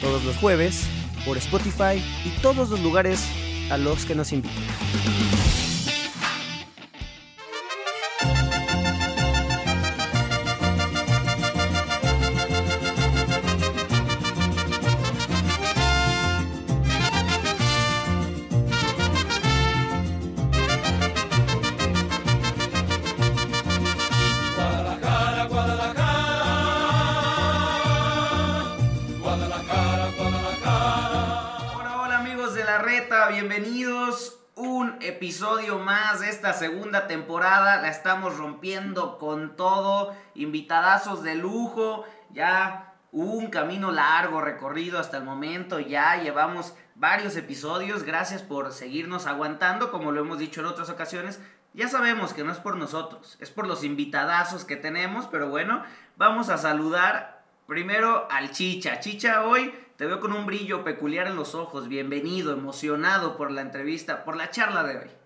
todos los jueves por Spotify y todos los lugares a los que nos invitan. Segunda temporada. La estamos rompiendo con todo. Invitadazos de lujo. Ya un camino largo recorrido hasta el momento. Ya llevamos varios episodios. Gracias por seguirnos aguantando, como lo hemos dicho en otras ocasiones. Ya sabemos que no es por nosotros, es por los invitadazos que tenemos, pero bueno, vamos a saludar primero al Chicha. Chicha hoy te veo con un brillo peculiar en los ojos. Bienvenido, emocionado por la entrevista, por la charla de hoy.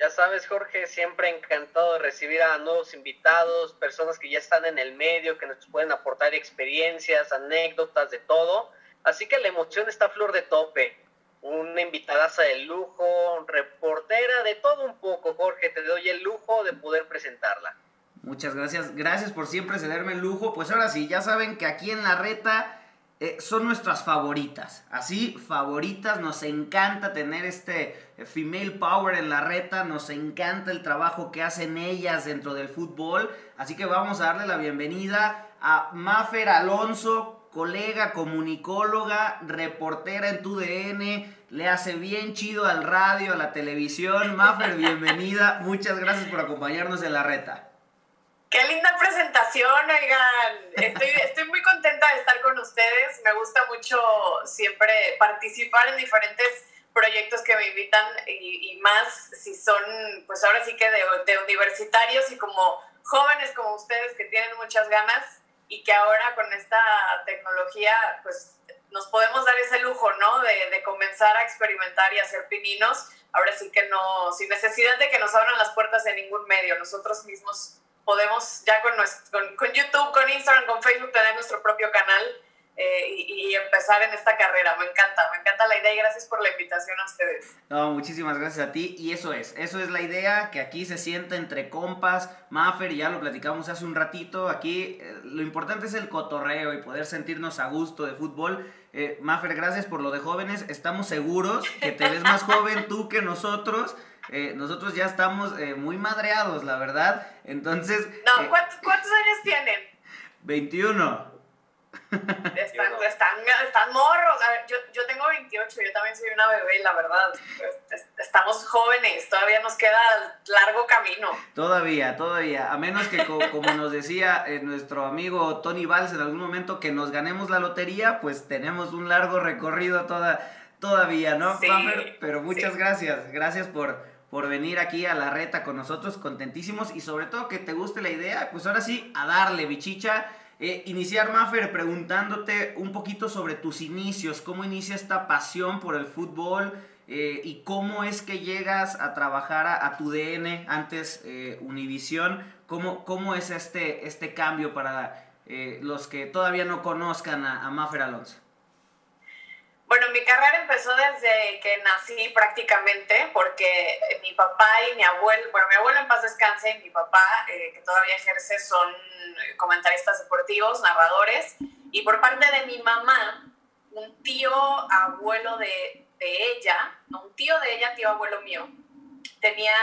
Ya sabes, Jorge, siempre encantado de recibir a nuevos invitados, personas que ya están en el medio, que nos pueden aportar experiencias, anécdotas, de todo. Así que la emoción está a flor de tope. Una invitadaza de lujo, reportera, de todo un poco, Jorge. Te doy el lujo de poder presentarla. Muchas gracias. Gracias por siempre cederme el lujo. Pues ahora sí, ya saben que aquí en la reta eh, son nuestras favoritas. Así, favoritas, nos encanta tener este female power en la reta, nos encanta el trabajo que hacen ellas dentro del fútbol. Así que vamos a darle la bienvenida a Mafer Alonso, colega comunicóloga, reportera en TUDN, le hace bien chido al radio, a la televisión. Mafer, bienvenida, muchas gracias por acompañarnos en la reta. Qué linda presentación, oigan. Estoy, muy contenta de estar con ustedes. Me gusta mucho siempre participar en diferentes proyectos que me invitan y, más si son, pues ahora sí que de, de, universitarios y como jóvenes como ustedes que tienen muchas ganas y que ahora con esta tecnología pues nos podemos dar ese lujo, ¿no? De, de comenzar a experimentar y hacer pininos. Ahora sí que no, sin necesidad de que nos abran las puertas de ningún medio, nosotros mismos podemos ya con, con, YouTube, con Instagram, con Facebook tener nuestro propio canal eh, y, empezar en esta carrera. Me encanta, me encanta la idea y gracias por la invitación a ustedes. No, muchísimas gracias a ti y eso es, eso es la idea, que aquí se sienta entre compas, Maffer, ya lo platicamos hace un ratito, aquí eh, lo importante es el cotorreo y poder sentirnos a gusto de fútbol. Eh, Maffer, gracias por lo de jóvenes, estamos seguros que te ves más joven tú que nosotros. Eh, nosotros ya estamos eh, muy madreados, la verdad. Entonces. No, eh, ¿cuántos, años tienen? 21. Están, están, están, morros. A ver, yo, yo, tengo 28, yo también soy una bebé, la verdad. Estamos jóvenes, todavía nos queda largo camino. Todavía, todavía. A menos que, como nos decía nuestro amigo Tony Valls en algún momento, que nos ganemos la lotería, pues tenemos un largo recorrido toda, todavía, ¿no? Sí, Pero muchas gracias. Gracias por, por venir aquí a la reta con nosotros, contentísimos y sobre todo que te guste la idea, pues ahora sí, a darle, bichicha. Eh, iniciar, Maffer, preguntándote un poquito sobre tus inicios, cómo inicia esta pasión por el fútbol eh, y cómo es que llegas a trabajar a, tu DN, antes eh, Univisión, ¿Cómo, cómo es este, este cambio para los que todavía no conozcan a, a Maffer Alonso. Bueno, mi carrera empezó desde que nací prácticamente, porque mi papá y mi abuelo, bueno, mi abuelo en paz descanse y mi papá, eh, que todavía ejerce, son comentaristas deportivos, narradores, y por parte de mi mamá, un tío abuelo de, de ella, no, un tío de ella, tío abuelo mío, tenía,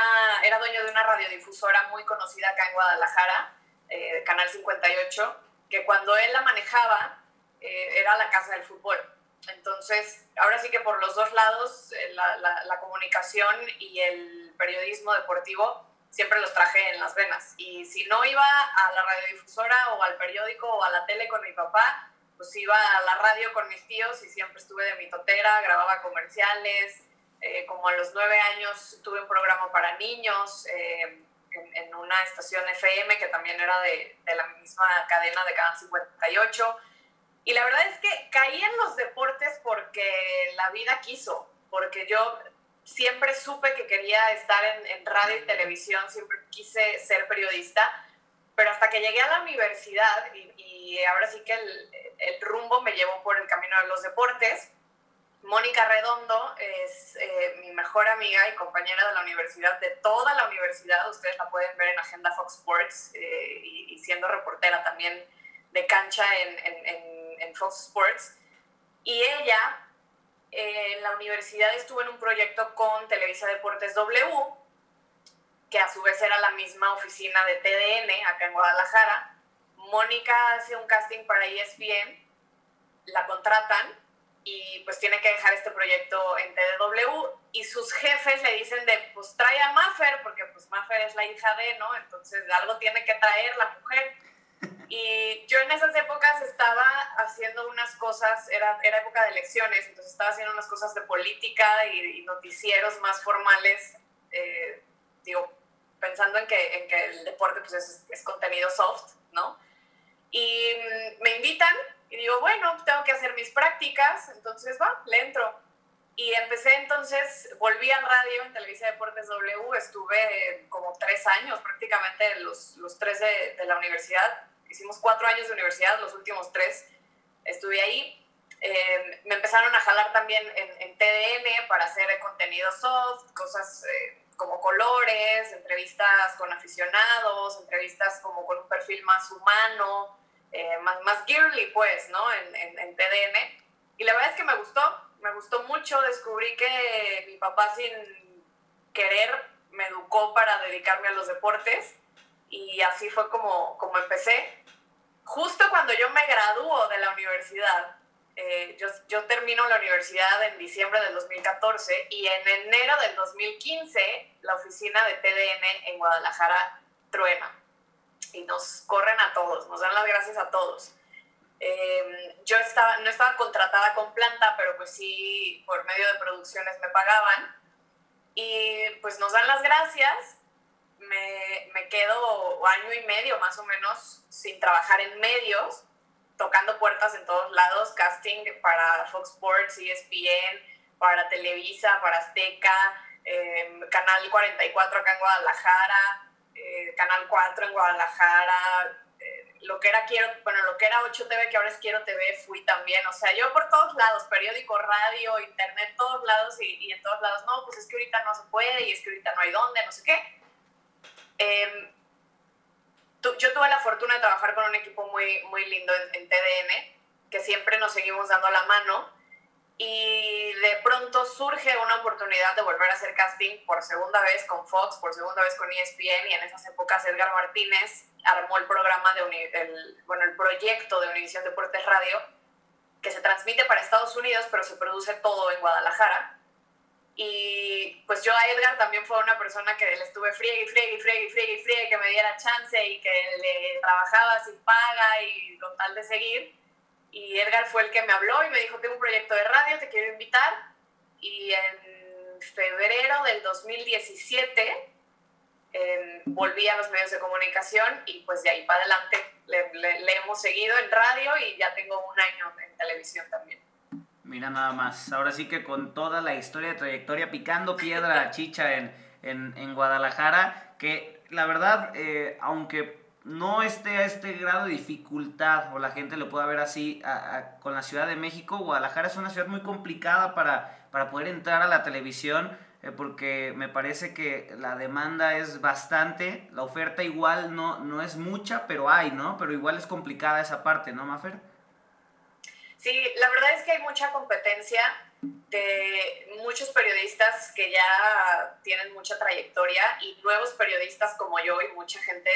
era dueño de una radiodifusora muy conocida acá en Guadalajara, eh, Canal 58, que cuando él la manejaba, eh, era la casa del fútbol entonces, ahora sí que por los dos lados, eh, la, comunicación y el periodismo deportivo siempre los traje en las venas. Y si no iba a la radiodifusora o al periódico o a la tele con mi papá, pues iba a la radio con mis tíos y siempre estuve de mitotera, grababa comerciales. Eh, como a los nueve años tuve un programa para niños eh, en, una estación FM que también era de, de, la misma cadena de Canal 58. Y la verdad es que caí en los deportes porque la vida quiso, porque yo siempre supe que quería estar en, en radio y televisión, siempre quise ser periodista pero hasta que llegué a la universidad y, ahora sí que el, el, rumbo me llevó por el camino de los deportes. Mónica Redondo es eh, mi mejor amiga y compañera de la universidad, de toda la universidad. Ustedes la pueden ver en Agenda Fox Sports eh, y, siendo reportera también de cancha en, en, en Fox Sports. Y ella eh, en la universidad estuvo en un proyecto con Televisa Deportes W que a su vez era la misma oficina de TDN acá en Guadalajara. Mónica hace un casting para ESPN, la contratan y pues tiene que dejar este proyecto en TDW y sus jefes le dicen de pues trae a Maffer porque pues Maffer es la hija de, ¿no? Entonces algo tiene que traer la mujer. Y yo en esas épocas estaba haciendo unas cosas, era, era época de elecciones, entonces estaba haciendo unas cosas de política y, noticieros más formales, eh, digo, pensando en que, en que el deporte pues es, es contenido soft, ¿no? Y mm, me invitan y digo, bueno, tengo que hacer mis prácticas, entonces va, le entro. Y empecé entonces, volví al radio en Televisa Deportes W, estuve como tres años prácticamente, los, los tres de, de, la universidad. Hicimos cuatro años de universidad, los últimos tres estuve ahí. Eh, me empezaron a jalar también en, en, TDN para hacer contenido soft, cosas eh, como colores, entrevistas con aficionados, entrevistas como con un perfil más humano, eh, más, más girly, pues, ¿no? En, en, TDN. Y la verdad es que me gustó, me gustó mucho. Descubrí que mi papá, sin querer, me educó para dedicarme a los deportes. Y así fue como, como empecé. Justo cuando yo me graduó de la universidad, eh, yo, yo, termino la universidad en diciembre del 2014 y en enero del 2015 la oficina de TDN en Guadalajara truena y nos corren a todos, nos dan las gracias a todos. Em, yo estaba, no estaba contratada con planta, pero pues sí, por medio de producciones me pagaban. Y pues nos dan las gracias. Me, me quedo año y medio más o menos sin trabajar en medios tocando puertas en todos lados, casting para Fox Sports, ESPN, para Televisa, para Azteca, em, Canal 44 acá en Guadalajara, eh, Canal 4 en Guadalajara, eh, lo que era Quiero, bueno, lo que era 8 TV, que ahora es Quiero TV, fui también, o sea, yo por todos lados, periódico, radio, internet, todos lados y, y en todos lados, no, pues es que ahorita no se puede y es que ahorita no hay dónde, no sé qué. Eh, yo tuve la fortuna de trabajar con un equipo muy, muy lindo en, TDN, que siempre nos seguimos dando la mano. Y de pronto surge una oportunidad de volver a hacer casting por segunda vez con Fox, por segunda vez con ESPN, y en esas épocas Edgar Martínez armó el programa de el, bueno, el proyecto de Univisión Deportes Radio, que se transmite para Estados Unidos, pero se produce todo en Guadalajara. Y pues yo a Edgar también fue una persona que le estuve friegue, friegue, friegue, friegue, friegue, que me diera chance y que le trabajaba sin paga y con tal de seguir. Y Edgar fue el que me habló y me dijo, tengo un proyecto de radio, te quiero invitar. Y en febrero del 2017 em, volví a los medios de comunicación y pues de ahí para adelante le, le hemos seguido en radio y ya tengo un año en televisión también. Mira nada más, ahora sí que con toda la historia de trayectoria picando piedra chicha en, en, Guadalajara, que la verdad, eh, aunque no esté a este grado de dificultad o la gente lo pueda ver así con la Ciudad de México, Guadalajara es una ciudad muy complicada para, para poder entrar a la televisión eh, porque me parece que la demanda es bastante, la oferta igual no, no es mucha, pero hay, ¿no? Pero igual es complicada esa parte, ¿no, Mafer? Sí, la verdad es que hay mucha competencia de muchos periodistas que ya tienen mucha trayectoria y nuevos periodistas como yo y mucha gente.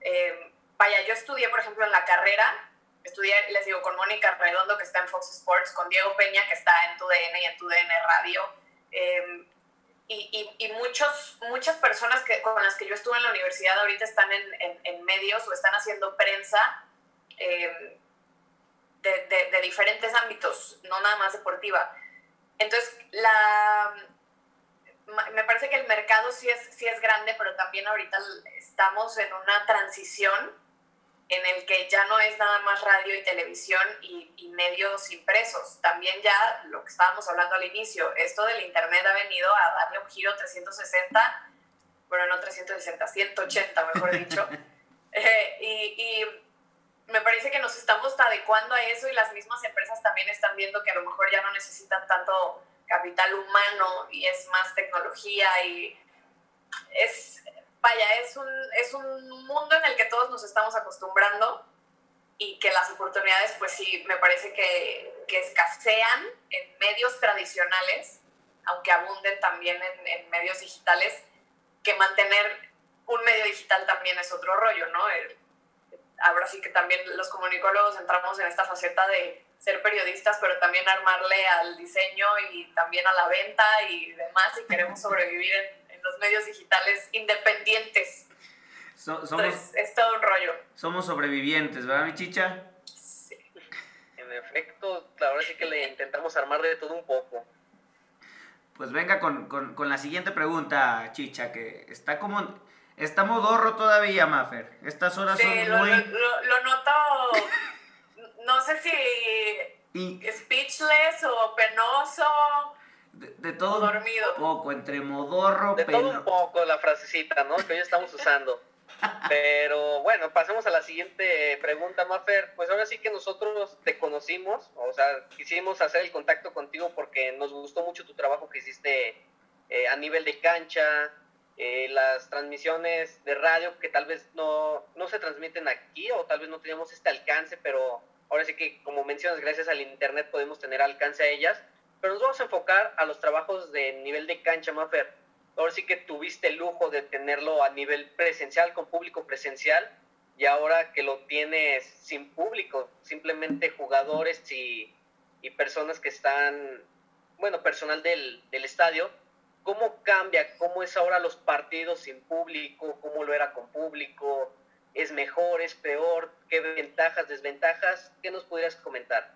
Eh, vaya, yo estudié, por ejemplo, en la carrera, estudié, les digo, con Mónica Redondo, que está en Fox Sports, con Diego Peña, que está en TUDN y en TUDN Radio. Eh, y, y, muchos, muchas personas que, con las que yo estuve en la universidad ahorita están en, en, en medios o están haciendo prensa. Eh, diferentes ámbitos, no nada más deportiva. Entonces, la, me parece que el mercado sí es, sí es grande, pero también ahorita estamos en una transición en el que ya no es nada más radio y televisión y, y, medios impresos. También ya lo que estábamos hablando al inicio, esto del Internet ha venido a darle un giro 360, bueno, no 360, 180, mejor dicho. Eh, y, y, me parece que nos estamos adecuando a eso y las mismas empresas también están viendo que a lo mejor ya no necesitan tanto capital humano y es más tecnología y es, vaya, es un, es un mundo en el que todos nos estamos acostumbrando y que las oportunidades, pues sí, me parece que, que escasean en medios tradicionales, aunque abunden también en, en, medios digitales, que mantener un medio digital también es otro rollo, ¿no? ahora sí que también los comunicólogos entramos en esta faceta de ser periodistas, pero también armarle al diseño y también a la venta y demás, y queremos sobrevivir en, los medios digitales independientes. somos, es todo un rollo. Somos sobrevivientes, ¿verdad, mi chicha? Sí. En efecto, ahora sí que le intentamos armar de todo un poco. Pues venga con, con, con la siguiente pregunta, chicha, que está como Está modorro todavía, Maffer. Estas horas son muy... Lo, lo, noto, no sé si speechless o penoso. De, todo dormido. un poco, entre modorro, De todo un poco la frasecita, ¿no? Que hoy estamos usando. Pero bueno, pasemos a la siguiente pregunta, Maffer. Pues ahora sí que nosotros te conocimos, o sea, quisimos hacer el contacto contigo porque nos gustó mucho tu trabajo que hiciste eh, a nivel de cancha, eh, las transmisiones de radio que tal vez no, no se transmiten aquí o tal vez no tenemos este alcance, pero ahora sí que como mencionas, gracias al Internet podemos tener alcance a ellas, pero nos vamos a enfocar a los trabajos de nivel de cancha, Mafer. Ahora sí que tuviste el lujo de tenerlo a nivel presencial, con público presencial, y ahora que lo tienes sin público, simplemente jugadores y, y personas que están, bueno, personal del, del estadio, ¿Cómo cambia? ¿Cómo es ahora los partidos sin público? ¿Cómo lo era con público? ¿Es mejor? ¿Es peor? ¿Qué ventajas, desventajas? ¿Qué nos pudieras comentar?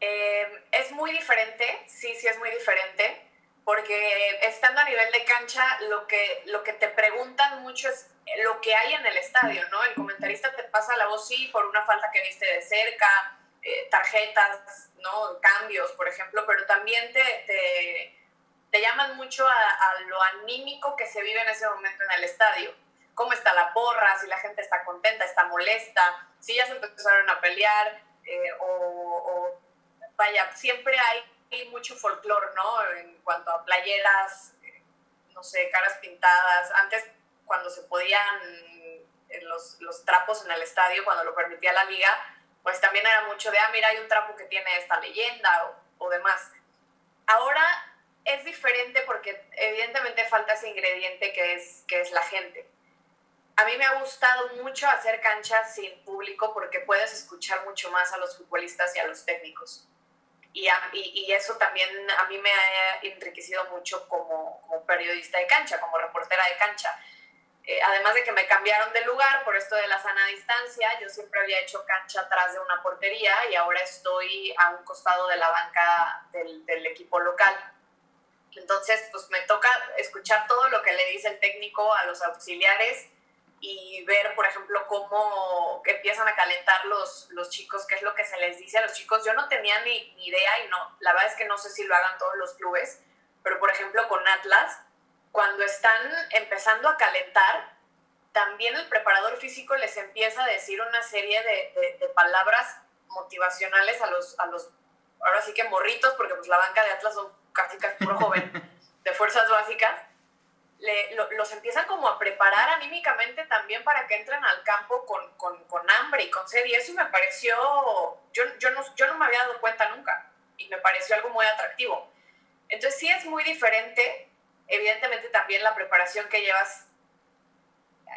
Eh, es muy diferente, sí, sí es muy diferente, porque estando a nivel de cancha, lo que, lo que te preguntan mucho es lo que hay en el estadio, ¿no? El comentarista te pasa la voz, sí, por una falta que viste de cerca, eh, tarjetas, ¿no? Cambios, por ejemplo, pero también te te llaman mucho a, lo anímico que se vive en ese momento en el estadio. Cómo está la porra, si la gente está contenta, está molesta, si ya se empezaron a pelear, eh, o, vaya, siempre hay, mucho folclore, ¿no? En cuanto a playeras, no sé, caras pintadas. Antes, cuando se podían los, los trapos en el estadio, cuando lo permitía la liga, pues también era mucho de, ah, mira, hay un trapo que tiene esta leyenda o, o demás. Ahora es diferente porque evidentemente falta ese ingrediente que es, que es la gente. A mí me ha gustado mucho hacer canchas sin público porque puedes escuchar mucho más a los futbolistas y a los técnicos. Y, y, eso también a mí me ha enriquecido mucho como, como periodista de cancha, como reportera de cancha. Eh, además de que me cambiaron de lugar por esto de la sana distancia, yo siempre había hecho cancha atrás de una portería y ahora estoy a un costado de la banca del, del equipo local. Entonces, pues me toca escuchar todo lo que le dice el técnico a los auxiliares y ver, por ejemplo, cómo empiezan a calentar los, los chicos, qué es lo que se les dice a los chicos. Yo no tenía ni, ni idea y no, la verdad es que no sé si lo hagan todos los clubes, pero por ejemplo con Atlas, cuando están empezando a calentar, también el preparador físico les empieza a decir una serie de, de, palabras motivacionales a los, a los, ahora sí que morritos, porque pues la banca de Atlas son casi casi puro joven, de fuerzas básicas, le, los empiezan como a preparar anímicamente también para que entren al campo con, con, con, hambre y con sed. Y eso me pareció, yo, yo, no, yo no me había dado cuenta nunca y me pareció algo muy atractivo. Entonces sí es muy diferente, evidentemente también la preparación que llevas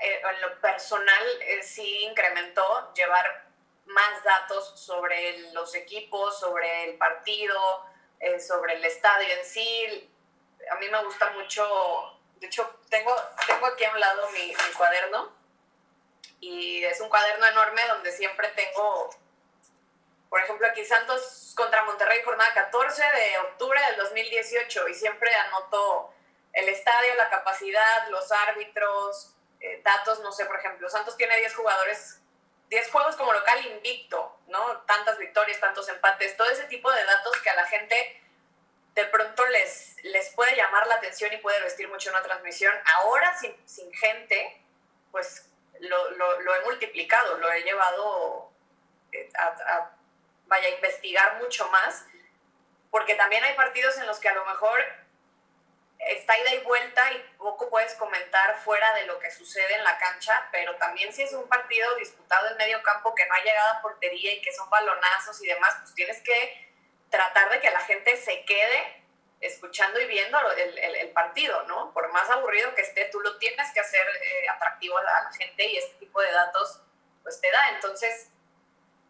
eh, en lo personal eh, sí incrementó llevar más datos sobre los equipos, sobre el partido, eh, sobre el estadio en sí. A mí me gusta mucho, de hecho, tengo, tengo aquí a un lado mi, mi cuaderno. Y es un cuaderno enorme donde siempre tengo, por ejemplo, aquí Santos contra Monterrey, jornada 14 de octubre del 2018, y siempre anoto el estadio, la capacidad, los árbitros, eh, datos, no sé, por ejemplo, Santos tiene 10 jugadores, 10 juegos como local invicto, ¿no? Tantas victorias, tantos empates, todo ese tipo de datos que a la gente de pronto les, les puede llamar la atención y puede vestir mucho una transmisión. Ahora sin, sin gente, pues lo, lo, he multiplicado, lo he llevado eh, a, a, vaya, a investigar mucho más, porque también hay partidos en los que a lo mejor está ida y vuelta y poco puedes comentar fuera de lo que sucede en la cancha, pero también si es un partido disputado en medio campo que no ha llegado a portería y que son balonazos y demás, pues tienes que tratar de que la gente se quede escuchando y viendo el, partido, ¿no? Por más aburrido que esté, tú lo tienes que hacer eh, atractivo a la, gente y este tipo de datos pues te da. Entonces,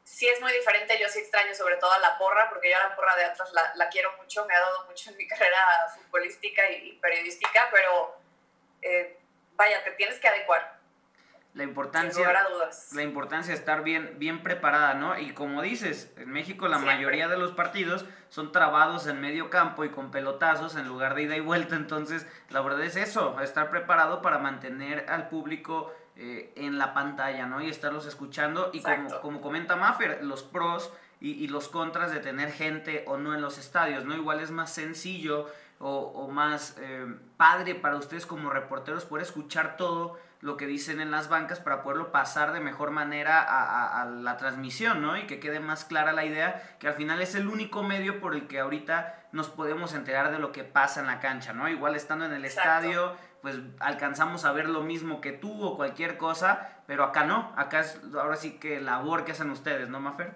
sí es muy diferente, yo sí extraño sobre todo a la porra, porque yo a la porra de la, la quiero mucho, me ha dado mucho en mi carrera futbolística y, periodística, pero eh, vaya, te tienes que adecuar. La importancia, la importancia de estar bien, bien preparada, ¿no? Y como dices, en México la mayoría de los partidos son trabados en medio campo y con pelotazos en lugar de ida y vuelta, entonces la verdad es eso, estar preparado para mantener al público eh, en la pantalla, ¿no? Y estarlos escuchando. Y como, como comenta Maffer, los pros y, los contras de tener gente o no en los estadios, ¿no? Igual es más sencillo o, más eh, padre para ustedes como reporteros poder escuchar todo lo que dicen en las bancas para poderlo pasar de mejor manera a, la transmisión, ¿no? Y que quede más clara la idea, que al final es el único medio por el que ahorita nos podemos enterar de lo que pasa en la cancha, ¿no? Igual estando en el estadio pues alcanzamos a ver lo mismo que tú o cualquier cosa, pero acá no, acá es ahora sí que labor que hacen ustedes, ¿no, Mafer?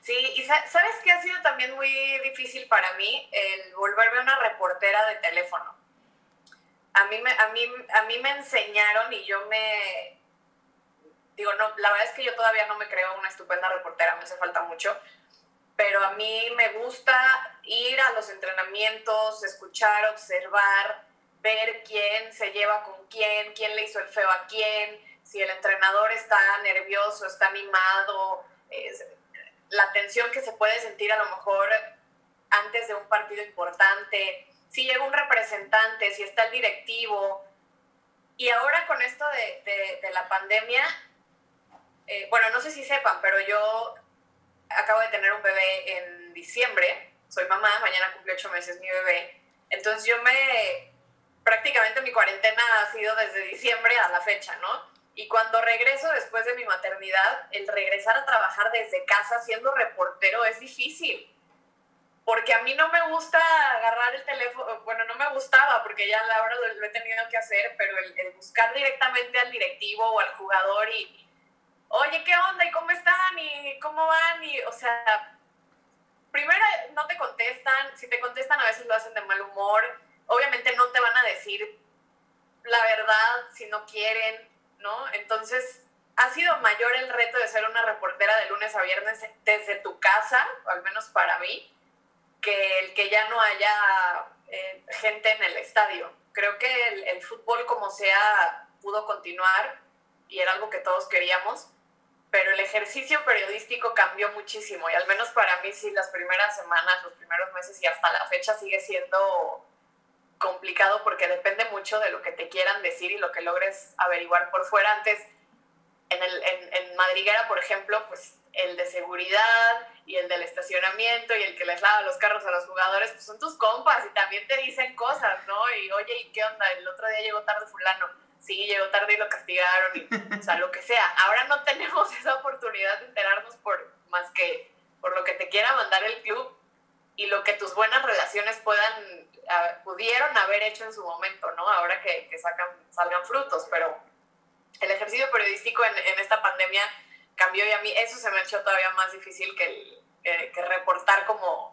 Sí, y sabes que ha sido también muy difícil para mí el volverme una reportera de teléfono. A mí, me, a, mí, a mí me enseñaron y yo me... Digo, no, la verdad es que yo todavía no me creo una estupenda reportera, me hace falta mucho, pero a mí me gusta ir a los entrenamientos, escuchar, observar, ver quién se lleva con quién, quién le hizo el feo a quién, si el entrenador está nervioso, está animado, la tensión que se puede sentir a lo mejor antes de un partido importante, si llega un representante, si está el directivo. Y ahora con esto de, de, la pandemia, eh, bueno, no sé si sepan, pero yo acabo de tener un bebé en diciembre, soy mamá, mañana cumple ocho meses mi bebé, entonces yo me prácticamente mi cuarentena ha sido desde diciembre a la fecha, ¿no? Y cuando regreso después de mi maternidad, el regresar a trabajar desde casa siendo reportero es difícil. Porque a mí no me gusta agarrar el teléfono, bueno, no me gustaba porque ya ahora lo, lo he tenido que hacer, pero el, el, buscar directamente al directivo o al jugador y, oye, ¿qué onda? ¿Y cómo están? ¿Y cómo van? Y, o sea, primero no te contestan, si te contestan a veces lo hacen de mal humor obviamente no te van a decir la verdad si no quieren, ¿no? Entonces, ha sido mayor el reto de ser una reportera de lunes a viernes desde tu casa, al menos para mí, que el que ya no haya eh, gente en el estadio. Creo que el, el, fútbol como sea pudo continuar y era algo que todos queríamos, pero el ejercicio periodístico cambió muchísimo y al menos para mí sí las primeras semanas, los primeros meses y hasta la fecha sigue siendo complicado porque depende mucho de lo que te quieran decir y lo que logres averiguar por fuera. Antes, en, el, en, en Madriguera, por ejemplo, pues el de seguridad y el del estacionamiento y el que les lava los carros a los jugadores, pues son tus compas y también te dicen cosas, ¿no? Y oye, ¿y qué onda? El otro día llegó tarde fulano. Sí, llegó tarde y lo castigaron, y, o sea, lo que sea. Ahora no tenemos esa oportunidad de enterarnos por más que por lo que te quiera mandar el club y lo que tus buenas relaciones puedan pudieron haber hecho en su momento, ¿no? Ahora que, que sacan, salgan frutos, pero el ejercicio periodístico en, en, esta pandemia cambió y a mí eso se me ha hecho todavía más difícil que, el, que reportar como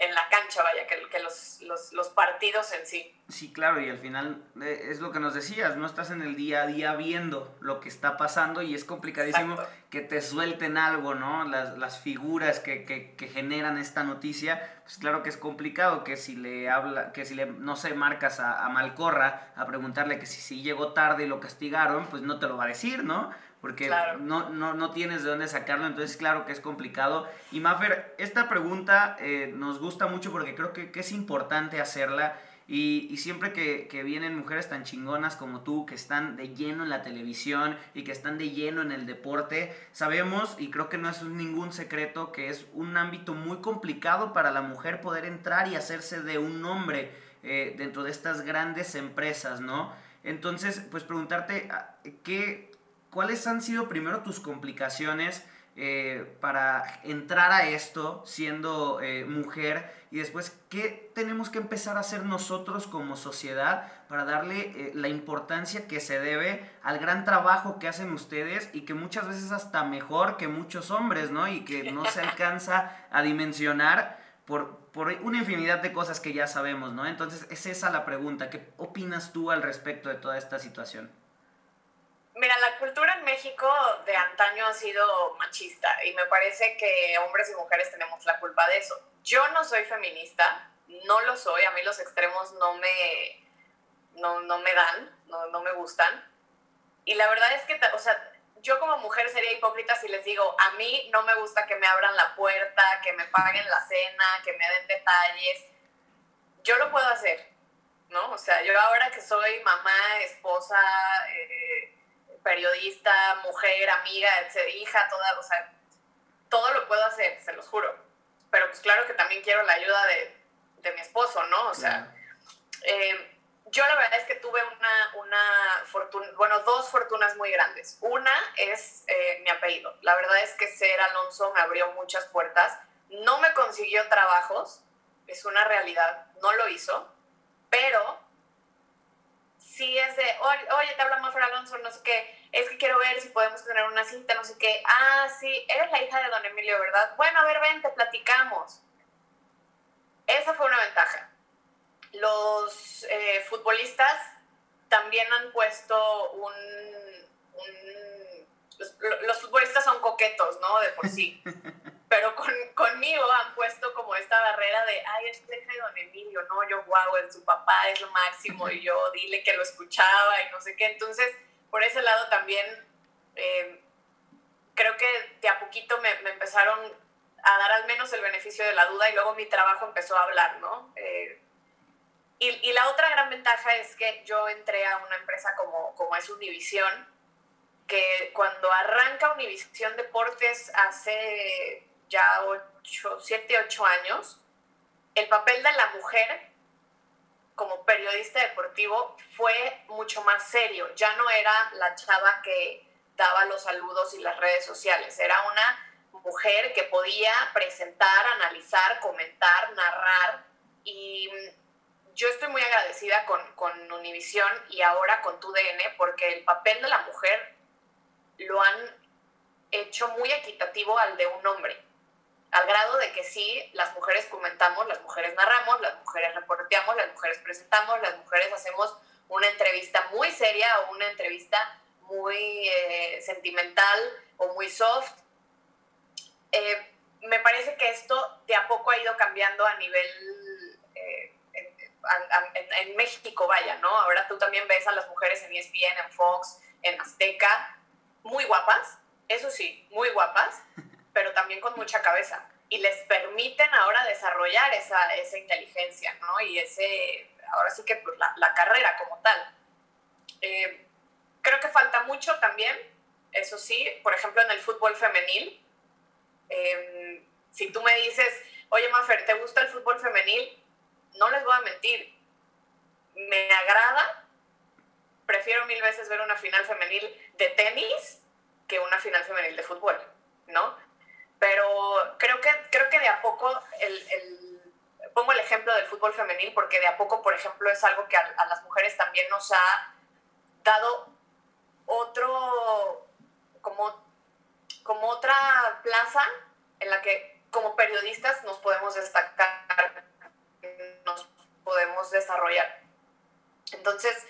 en, la cancha, vaya, que, que los, los, los, partidos en sí. Sí, claro, y al final eh, es lo que nos decías, no estás en el día a día viendo lo que está pasando y es complicadísimo que te suelten algo, ¿no? Las, las figuras que, que, que, generan esta noticia, pues claro que es complicado que si le habla, que si le, no sé, marcas a, a Malcorra a preguntarle que si, si llegó tarde y lo castigaron, pues no te lo va a decir, ¿no? Porque no, no, no, tienes de dónde sacarlo, entonces claro que es complicado. Y Maffer, esta pregunta eh, nos gusta mucho porque creo que, que es importante hacerla. Y, y, siempre que, que, vienen mujeres tan chingonas como tú, que están de lleno en la televisión y que están de lleno en el deporte, sabemos, y creo que no es ningún secreto, que es un ámbito muy complicado para la mujer poder entrar y hacerse de un hombre eh, dentro de estas grandes empresas, ¿no? Entonces, pues preguntarte, ah, ¿qué, ¿cuáles han sido primero tus complicaciones eh, para entrar a esto siendo eh, mujer? Y después, ¿qué tenemos que empezar a hacer nosotros como sociedad para darle eh, la importancia que se debe al gran trabajo que hacen ustedes y que muchas veces hasta mejor que muchos hombres, ¿no? Y que no se alcanza a dimensionar por, por una infinidad de cosas que ya sabemos, ¿no? Entonces, es esa la pregunta. ¿Qué opinas tú al respecto de toda esta situación? Mira, la cultura en México de antaño ha sido machista y me parece que hombres y mujeres tenemos la culpa de eso. Yo no soy feminista, no lo soy, a mí los extremos no me, no, no me dan, no, no, me gustan. Y la verdad es que, o sea, yo como mujer sería hipócrita si les digo, a mí no me gusta que me abran la puerta, que me paguen la cena, que me den detalles. Yo lo puedo hacer, ¿no? O sea, yo ahora que soy mamá, esposa, eh, periodista, mujer, amiga, hija, toda, o sea, todo lo puedo hacer, se los juro. Pero pues claro que también quiero la ayuda de, de mi esposo, ¿no? O sea, eh, yo la verdad es que tuve una, una fortuna, bueno, dos fortunas muy grandes. Una es eh, mi apellido. La verdad es que ser Alonso me abrió muchas puertas. No me consiguió trabajos, es una realidad, no lo hizo, pero sí es de, oye, te habla Mafra Alonso, no sé qué, es que quiero ver si podemos tener una cita, no sé qué. Ah, sí, eres la hija de don Emilio, ¿verdad? Bueno, a ver, ven, te platicamos. Esa fue una ventaja. Los eh, futbolistas también han puesto un... los, futbolistas son coquetos, ¿no? De por sí. Pero con, conmigo han puesto como esta barrera de, ay, es hija de don Emilio, no, yo, guau, su papá es lo máximo, y yo dile que lo escuchaba y no sé qué. Entonces, por ese lado también eh, creo que de a poquito me, me, empezaron a dar al menos el beneficio de la duda y luego mi trabajo empezó a hablar, ¿no? Eh, y, y, la otra gran ventaja es que yo entré a una empresa como, como es Univision, que cuando arranca Univision Deportes hace ya 7, 8 años, el papel de la mujer como periodista deportivo fue mucho más serio. Ya no era la chava que daba los saludos y las redes sociales, era una mujer que podía presentar, analizar, comentar, narrar y yo estoy muy agradecida con, con Univisión y ahora con TUDN porque el papel de la mujer lo han hecho muy equitativo al de un hombre al grado de que sí, las mujeres comentamos, las mujeres narramos, las mujeres reporteamos, las mujeres presentamos, las mujeres hacemos una entrevista muy seria o una entrevista muy eh, sentimental o muy soft. Eh, me parece que esto de a poco ha ido cambiando a nivel eh, en, México, vaya, ¿no? Ahora tú también ves a las mujeres en ESPN, en Fox, en Azteca, muy guapas, eso sí, muy guapas, pero también con mucha cabeza. Y les permiten ahora desarrollar esa, esa inteligencia, ¿no? Y ese, ahora sí que pues, la, la, carrera como tal. Eh, creo que falta mucho también, eso sí, por ejemplo, en el fútbol femenil. Eh, si tú me dices, oye, Mafer, ¿te gusta el fútbol femenil? No les voy a mentir, me agrada, prefiero mil veces ver una final femenil de tenis que una final femenil de fútbol, ¿no? Pero creo que, creo que de a poco, el, pongo el ejemplo del fútbol femenil, porque de a poco, por ejemplo, es algo que a, las mujeres también nos ha dado otro, como, como otra plaza en la que como periodistas nos podemos destacar, nos podemos desarrollar. Entonces,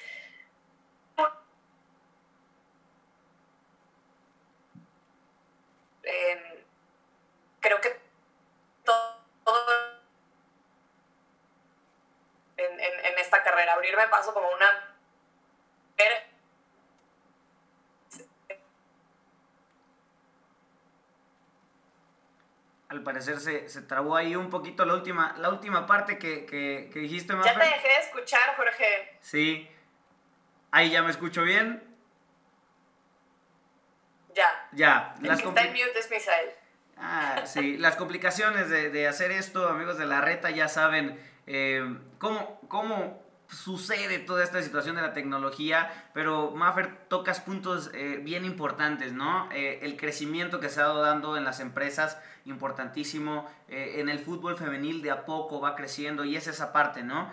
abrirme paso como una Al parecer se, se, trabó ahí un poquito la última, la última parte que, que, dijiste más. Ya te dejé de escuchar, Jorge. Sí. Ahí ya me escucho bien. Ya. Ya. El las que está en mute es Misael. Ah, sí. las complicaciones de, hacer esto, amigos de la reta, ya saben eh, cómo, cómo sucede toda esta situación de la tecnología, pero Maffer tocas puntos eh, bien importantes, ¿no? Eh, el crecimiento que se ha dado dando en las empresas, importantísimo, en el fútbol femenil de a poco va creciendo y es esa parte, ¿no?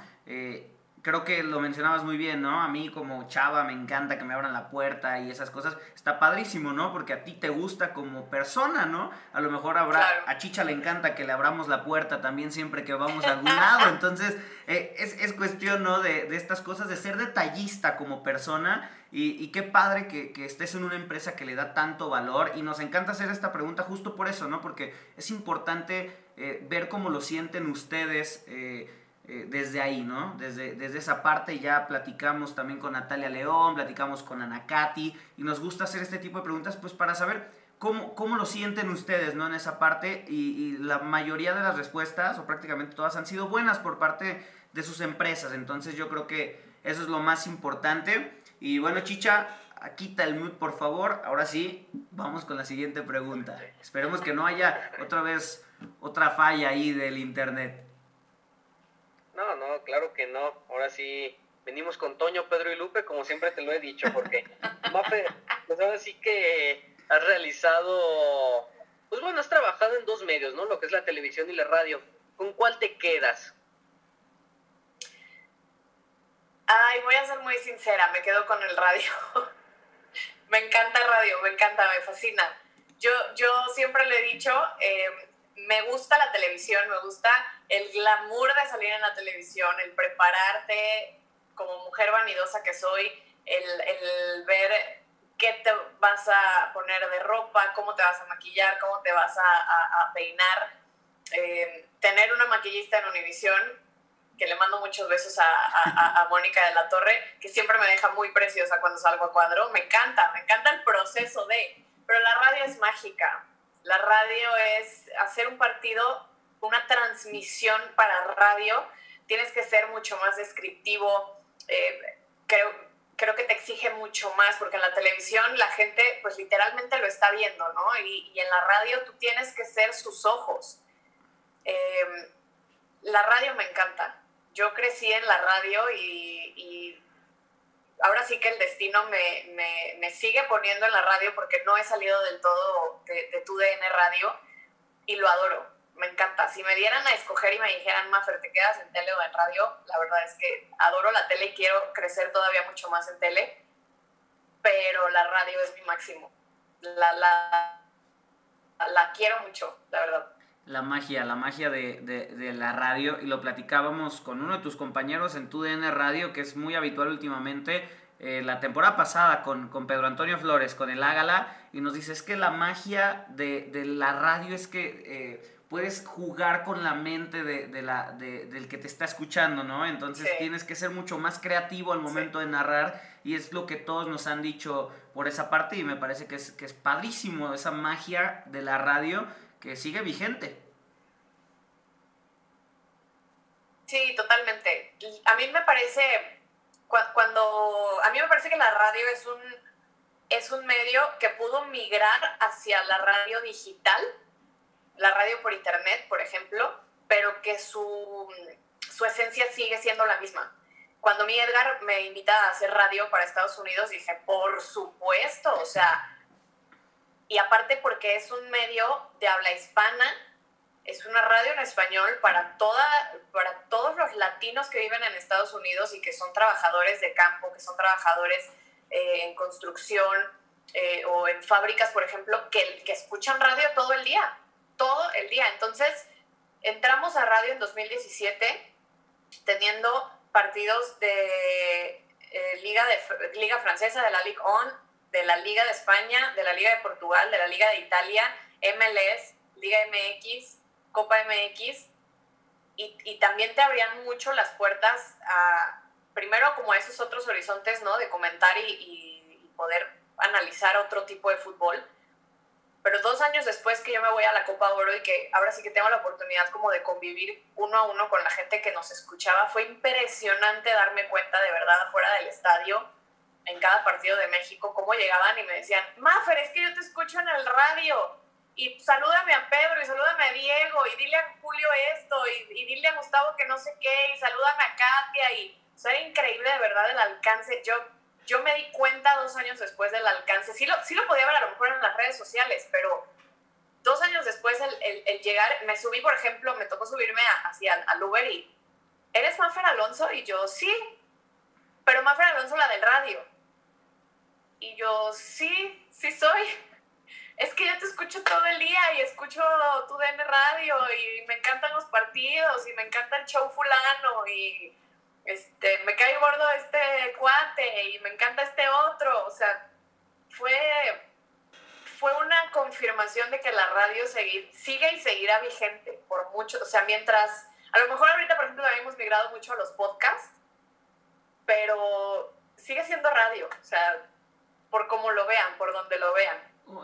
Creo que lo mencionabas muy bien, ¿no? A mí como chava me encanta que me abran la puerta y esas cosas. Está padrísimo, ¿no? Porque a ti te gusta como persona, ¿no? A lo mejor habrá, a Chicha le encanta que le abramos la puerta también siempre que vamos a algún lado. Entonces, eh, es, es, cuestión, ¿no? De, de, estas cosas, de ser detallista como persona. Y, y qué padre que, que, estés en una empresa que le da tanto valor. Y nos encanta hacer esta pregunta justo por eso, ¿no? Porque es importante eh, ver cómo lo sienten ustedes. Eh, eh, desde ahí, ¿no? Desde, desde esa parte ya platicamos también con Natalia León, platicamos con Ana Katy y nos gusta hacer este tipo de preguntas pues para saber cómo, cómo lo sienten ustedes, ¿no? En esa parte y, la mayoría de las respuestas o prácticamente todas han sido buenas por parte de sus empresas, entonces yo creo que eso es lo más importante y bueno Chicha, quita el mute por favor, ahora sí, vamos con la siguiente pregunta. Esperemos que no haya otra vez otra falla ahí del internet. Claro que no. Ahora sí, venimos con Toño, Pedro y Lupe, como siempre te lo he dicho, porque, Mafe, pues ahora sí que has realizado, pues bueno, has trabajado en dos medios, ¿no? Lo que es la televisión y la radio. ¿Con cuál te quedas? Ay, voy a ser muy sincera, me quedo con el radio. me encanta el radio, me encanta, me fascina. Yo, yo siempre le he dicho, eh, me gusta la televisión, me gusta el glamour de salir en la televisión, el prepararte como mujer vanidosa que soy, el, ver qué te vas a poner de ropa, cómo te vas a maquillar, cómo te vas a, peinar. Eh, tener una maquillista en Univisión, que le mando muchos besos a, a, Mónica de la Torre, que siempre me deja muy preciosa cuando salgo a cuadro. Me encanta, me encanta el proceso de, pero la radio es mágica. La radio es hacer un partido, una transmisión para radio. Tienes que ser mucho más descriptivo. Eh, creo, creo que te exige mucho más, porque en la televisión la gente pues literalmente lo está viendo, ¿no? Y, en la radio tú tienes que ser sus ojos. Em, la radio me encanta. Yo crecí en la radio y ahora sí que el destino me, me, me, sigue poniendo en la radio porque no he salido del todo de, de tu DN Radio y lo adoro, me encanta. Si me dieran a escoger y me dijeran, Mafer, ¿te quedas en tele o en radio? La verdad es que adoro la tele y quiero crecer todavía mucho más en tele, pero la radio es mi máximo. La, la, la quiero mucho, la verdad la magia, la magia de, de, la radio y lo platicábamos con uno de tus compañeros en tu DN Radio, que es muy habitual últimamente, eh, la temporada pasada con, con, Pedro Antonio Flores, con el Ágala, y nos dice, es que la magia de, de la radio es que eh, puedes jugar con la mente de, la, del que te está escuchando, ¿no? Entonces tienes que ser mucho más creativo al momento de narrar y es lo que todos nos han dicho por esa parte y me parece que es, que es padrísimo esa magia de la radio que sigue vigente. Sí, totalmente. A mí me parece, cuando, a mí me parece que la radio es un, es un medio que pudo migrar hacia la radio digital, la radio por internet, por ejemplo, pero que su, su esencia sigue siendo la misma. Cuando mi Edgar me invita a hacer radio para Estados Unidos, dije, por supuesto, o sea, y aparte porque es un medio de habla hispana, es una radio en español para, toda, para todos los latinos que viven en Estados Unidos y que son trabajadores de campo, que son trabajadores eh, en construcción eh, o en fábricas, por ejemplo, que, que escuchan radio todo el día, todo el día. Entonces, entramos a radio en 2017 teniendo partidos de eh, Liga, de Liga Francesa, de la Ligue 1, de la Liga de España, de la Liga de Portugal, de la Liga de Italia, MLS, Liga MX, Copa MX, y, también te abrían mucho las puertas a, primero como a esos otros horizontes, ¿no? De comentar y, poder analizar otro tipo de fútbol. pero dos años después que yo me voy a la Copa Oro y que ahora sí que tengo la oportunidad como de convivir uno a uno con la gente que nos escuchaba, fue impresionante darme cuenta de verdad afuera del estadio, en cada partido de México, cómo llegaban y me decían, Mafer, es que yo te escucho en el radio y salúdame a Pedro y salúdame a Diego y dile a Julio esto y, dile a Gustavo que no sé qué y salúdame a Katia y o sea, era increíble de verdad el alcance. Yo yo me di cuenta dos años después del alcance, sí lo, sí lo podía ver a lo mejor en las redes sociales, pero dos años después el, llegar, me subí, por ejemplo, me tocó subirme hacia al Uber y, ¿eres Mafer Alonso? Y yo, sí, pero Mafer Alonso la del radio. Y yo, sí, sí soy. Es que yo te escucho todo el día y escucho tu DN Radio y me encantan los partidos y me encanta el show fulano y este, me cae gordo este cuate y me encanta este otro, o sea, fue, fue una confirmación de que la radio sigue y seguirá vigente por mucho, o sea, mientras, a lo mejor ahorita, por ejemplo, hemos migrado mucho a los podcasts, pero sigue siendo radio, o sea, por cómo lo vean, por donde lo vean.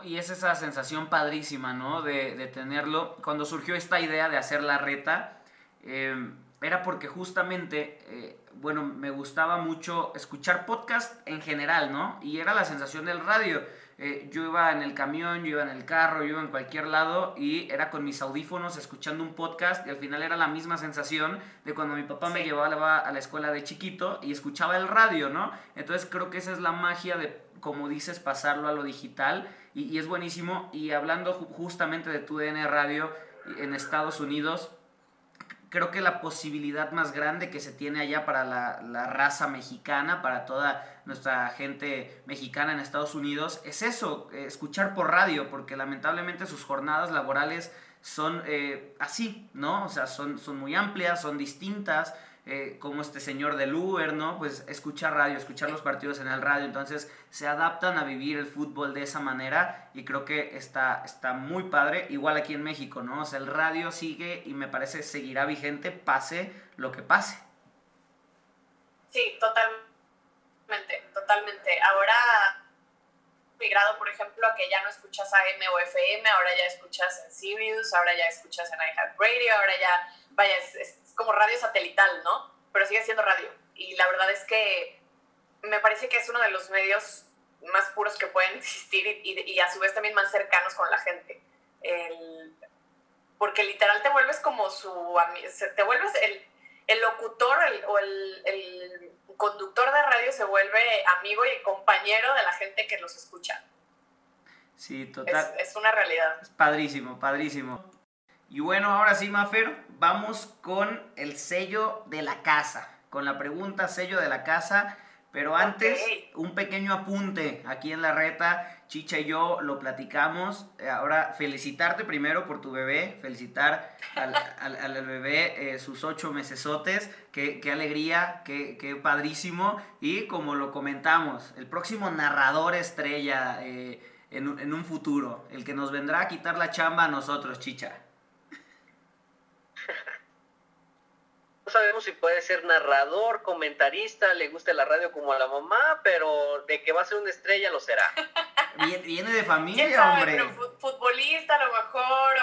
Y es esa sensación padrísima, ¿no? De, de tenerlo. Cuando surgió esta idea de hacer la reta, eh, era porque justamente, eh, bueno, me gustaba mucho escuchar podcast en general, ¿no? Y era la sensación del radio. Eh, yo iba en el camión, yo iba en el carro, yo iba en cualquier lado y era con mis audífonos escuchando un podcast y al final era la misma sensación de cuando mi papá me llevaba a la escuela de chiquito y escuchaba el radio, ¿no? Entonces creo que esa es la magia de, como dices, pasarlo a lo digital y, y es buenísimo. Y hablando justamente de tu DN Radio en Estados Unidos, creo que la posibilidad más grande que se tiene allá para la, raza mexicana, para toda nuestra gente mexicana en Estados Unidos, es eso, escuchar por radio, porque lamentablemente sus jornadas laborales son eh, así, ¿no? O sea, son, son muy amplias, son distintas. Eh, como este señor del Uber, ¿no? Pues escuchar radio, escuchar los partidos en el radio, entonces se adaptan a vivir el fútbol de esa manera y creo que está, está muy padre, igual aquí en México, ¿no? O sea, el radio sigue y me parece seguirá vigente, pase lo que pase. Sí, totalmente, totalmente. Ahora migrado, por ejemplo, a que ya no escuchas AM o FM, ahora ya escuchas en Sirius, ahora ya escuchas en iHeartRadio, ahora ya, vaya, es como radio satelital, ¿no? Pero sigue siendo radio. Y la verdad es que me parece que es uno de los medios más puros que pueden existir y, a su vez también más cercanos con la gente. porque literal te vuelves como su te vuelves el, el locutor o el, el, conductor de radio se vuelve amigo y compañero de la gente que los escucha. Sí, total. Es, es una realidad. Es padrísimo, padrísimo. Y bueno, ahora sí, Mafer, vamos con el sello de la casa, con la pregunta sello de la casa. Pero antes, un pequeño apunte aquí en la reta. Chicha y yo lo platicamos. Eh, ahora, felicitarte primero por tu bebé, felicitar al, bebé eh, sus ocho mesesotes. Qué, qué alegría, qué, qué, padrísimo. Y como lo comentamos, el próximo narrador estrella eh, en, en un futuro, el que nos vendrá a quitar la chamba a nosotros, Chicha. No sabemos si puede ser narrador, comentarista, le guste la radio como a la mamá, pero de que va a ser una estrella lo será. Viene, de familia, hombre. futbolista a lo mejor,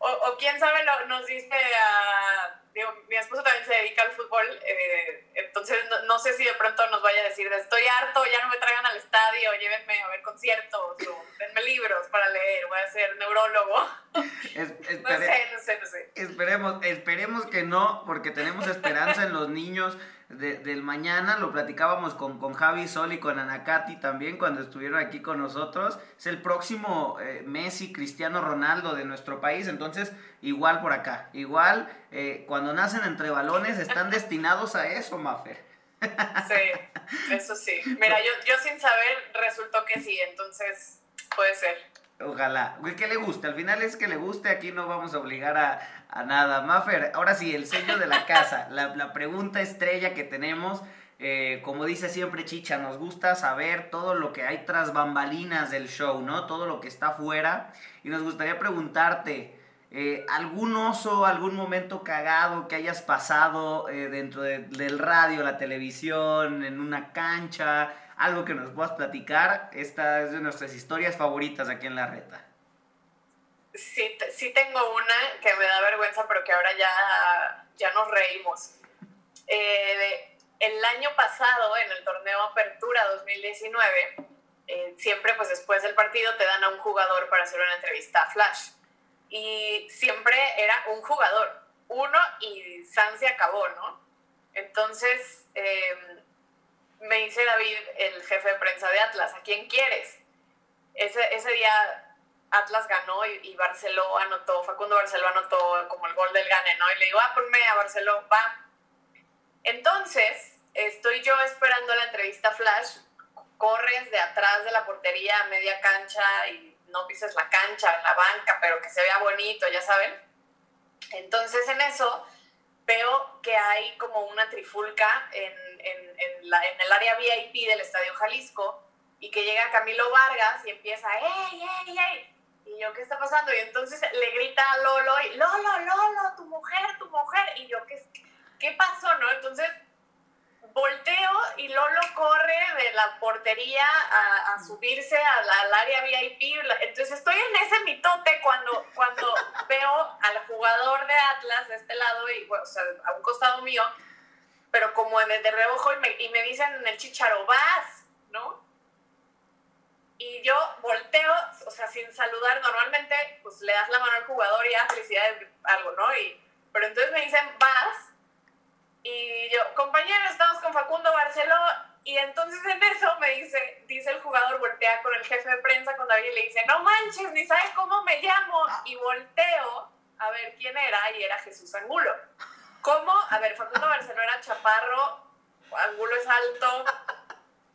o, o, quién sabe, nos dice a mi esposo también se dedica al fútbol, eh, entonces no, sé si de pronto nos vaya a decir, estoy harto, ya no me traigan al estadio, llévenme a ver conciertos, o denme libros para leer, voy a ser neurólogo. no sé, no sé, no sé. Esperemos, esperemos que no, porque tenemos esperanza en los niños del mañana, lo platicábamos con, con Javi Sol y con Anacati también cuando estuvieron aquí con nosotros. Es el próximo eh, Messi, Cristiano Ronaldo de nuestro país, entonces igual por acá. Igual eh, cuando nacen entre balones están destinados a eso, Maffer. Sí, eso sí. Mira, yo, yo sin saber resultó que sí, entonces puede ser. Ojalá. Que le guste. Al final es que le guste. Aquí no vamos a obligar a, nada. Maffer, ahora sí, el sello de la casa. La, pregunta estrella que tenemos. Eh, como dice siempre Chicha, nos gusta saber todo lo que hay tras bambalinas del show, ¿no? Todo lo que está afuera. Y nos gustaría preguntarte, eh, ¿algún oso, algún momento cagado que hayas pasado eh, dentro del radio, la televisión, en una cancha? Algo que nos puedas platicar. Esta es de nuestras historias favoritas aquí en la reta. sí, sí tengo una que me da vergüenza, pero que ahora ya, ya nos reímos. Eh, el año pasado, en el torneo Apertura 2019, eh, siempre pues después del partido te dan a un jugador para hacer una entrevista a Flash. Y siempre era un jugador, uno y San se acabó, ¿no? Entonces em, me dice David, el jefe de prensa de Atlas, ¿a quién quieres? Ese, ese día Atlas ganó y, Barceló anotó, Facundo Barceló anotó como el gol del gane, ¿no? Y le digo, ah, ponme a Barceló, va. Entonces, estoy yo esperando la entrevista flash, corres de atrás de la portería a media cancha y no pises la cancha, la banca, pero que se vea bonito, ya saben. Entonces, en eso veo que hay como una trifulca en, en, en, la, en el área VIP del Estadio Jalisco y que llega Camilo Vargas y empieza, ¡ey, ey, ey! Y yo, ¿qué está pasando? Y entonces le grita a Lolo, y, Lolo, Lolo, tu mujer, tu mujer. Y yo, ¿qué, qué pasó, no? Entonces volteo y Lolo corre de la portería a, subirse al área VIP. Entonces estoy en ese mitote cuando, cuando veo al jugador de Atlas de este lado, y, o sea, a un costado mío, pero como de, de reojo y me, y me dicen en el chicharo, vas, ¿no? y yo volteo, o sea, sin saludar, normalmente pues le das la mano al jugador y ya felicidades, algo, ¿no? Y, pero entonces me dicen, vas, y yo, compañero, estamos con Facundo Barceló, y entonces en eso me dice, dice el jugador, voltea con el jefe de prensa, con David, y le dice, no manches, ni sabes cómo me llamo, y volteo a ver quién era, y era Jesús Angulo. ¿Cómo? A ver, Facundo Barceló era chaparro, Angulo es alto,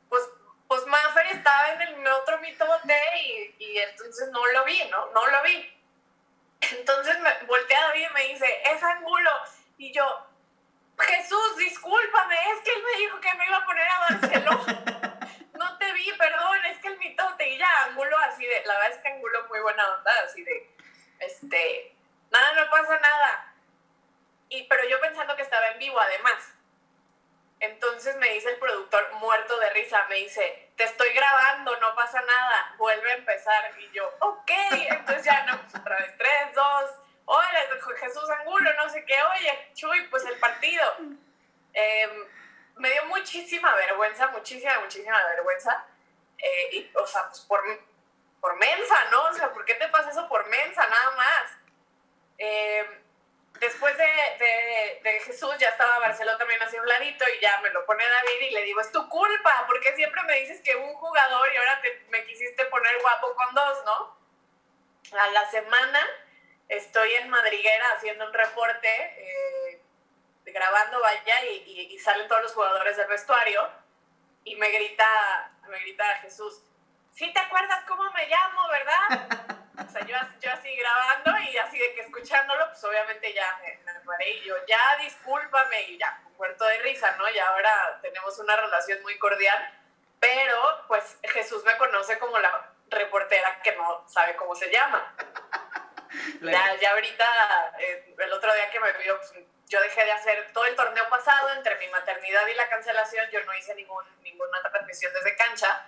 pues pues Maffer estaba en el otro mitote y, y entonces no lo vi, ¿no? No lo vi. Entonces me voltea David y me dice, es Angulo. Y yo, Jesús, discúlpame, es que él me dijo que me iba a poner a Barcelona. no te vi, perdón, es que el mitote. Y ya, Angulo así de, la verdad es que Angulo muy buena onda, así de, este, nada, no pasa nada. Y, pero yo pensando que estaba en vivo además. Entonces me dice el productor, muerto de risa, me dice, te estoy grabando, no pasa nada, vuelve a empezar. Y yo, ok, entonces ya no, pues otra vez, tres, dos, hola, Jesús Angulo, no sé qué, oye, Chuy, pues el partido. Em, me dio muchísima vergüenza, muchísima, muchísima vergüenza. Eh, y, o sea, pues por, por mensa, ¿no? O sea, ¿por qué te pasa eso por mensa, nada más? Eh, después de, de, Jesús ya estaba Barcelona también así un ladito y ya me lo pone David y le digo, es tu culpa, porque siempre me dices que un jugador y ahora me quisiste poner guapo con dos, ¿no? A la semana estoy en Madriguera haciendo un reporte, eh, grabando, vaya, y, y, salen todos los jugadores del vestuario y me grita, me grita Jesús, ¿sí te acuerdas cómo me llamo, verdad? O sea, yo, yo, así grabando y así de que escuchándolo, pues obviamente ya me, me y yo, ya discúlpame y ya, muerto de risa, ¿no? Y ahora tenemos una relación muy cordial, pero pues Jesús me conoce como la reportera que no sabe cómo se llama. Ya, ya ahorita, eh, el otro día que me vio, pues, yo dejé de hacer todo el torneo pasado, entre mi maternidad y la cancelación, yo no hice ningún, ninguna transmisión desde cancha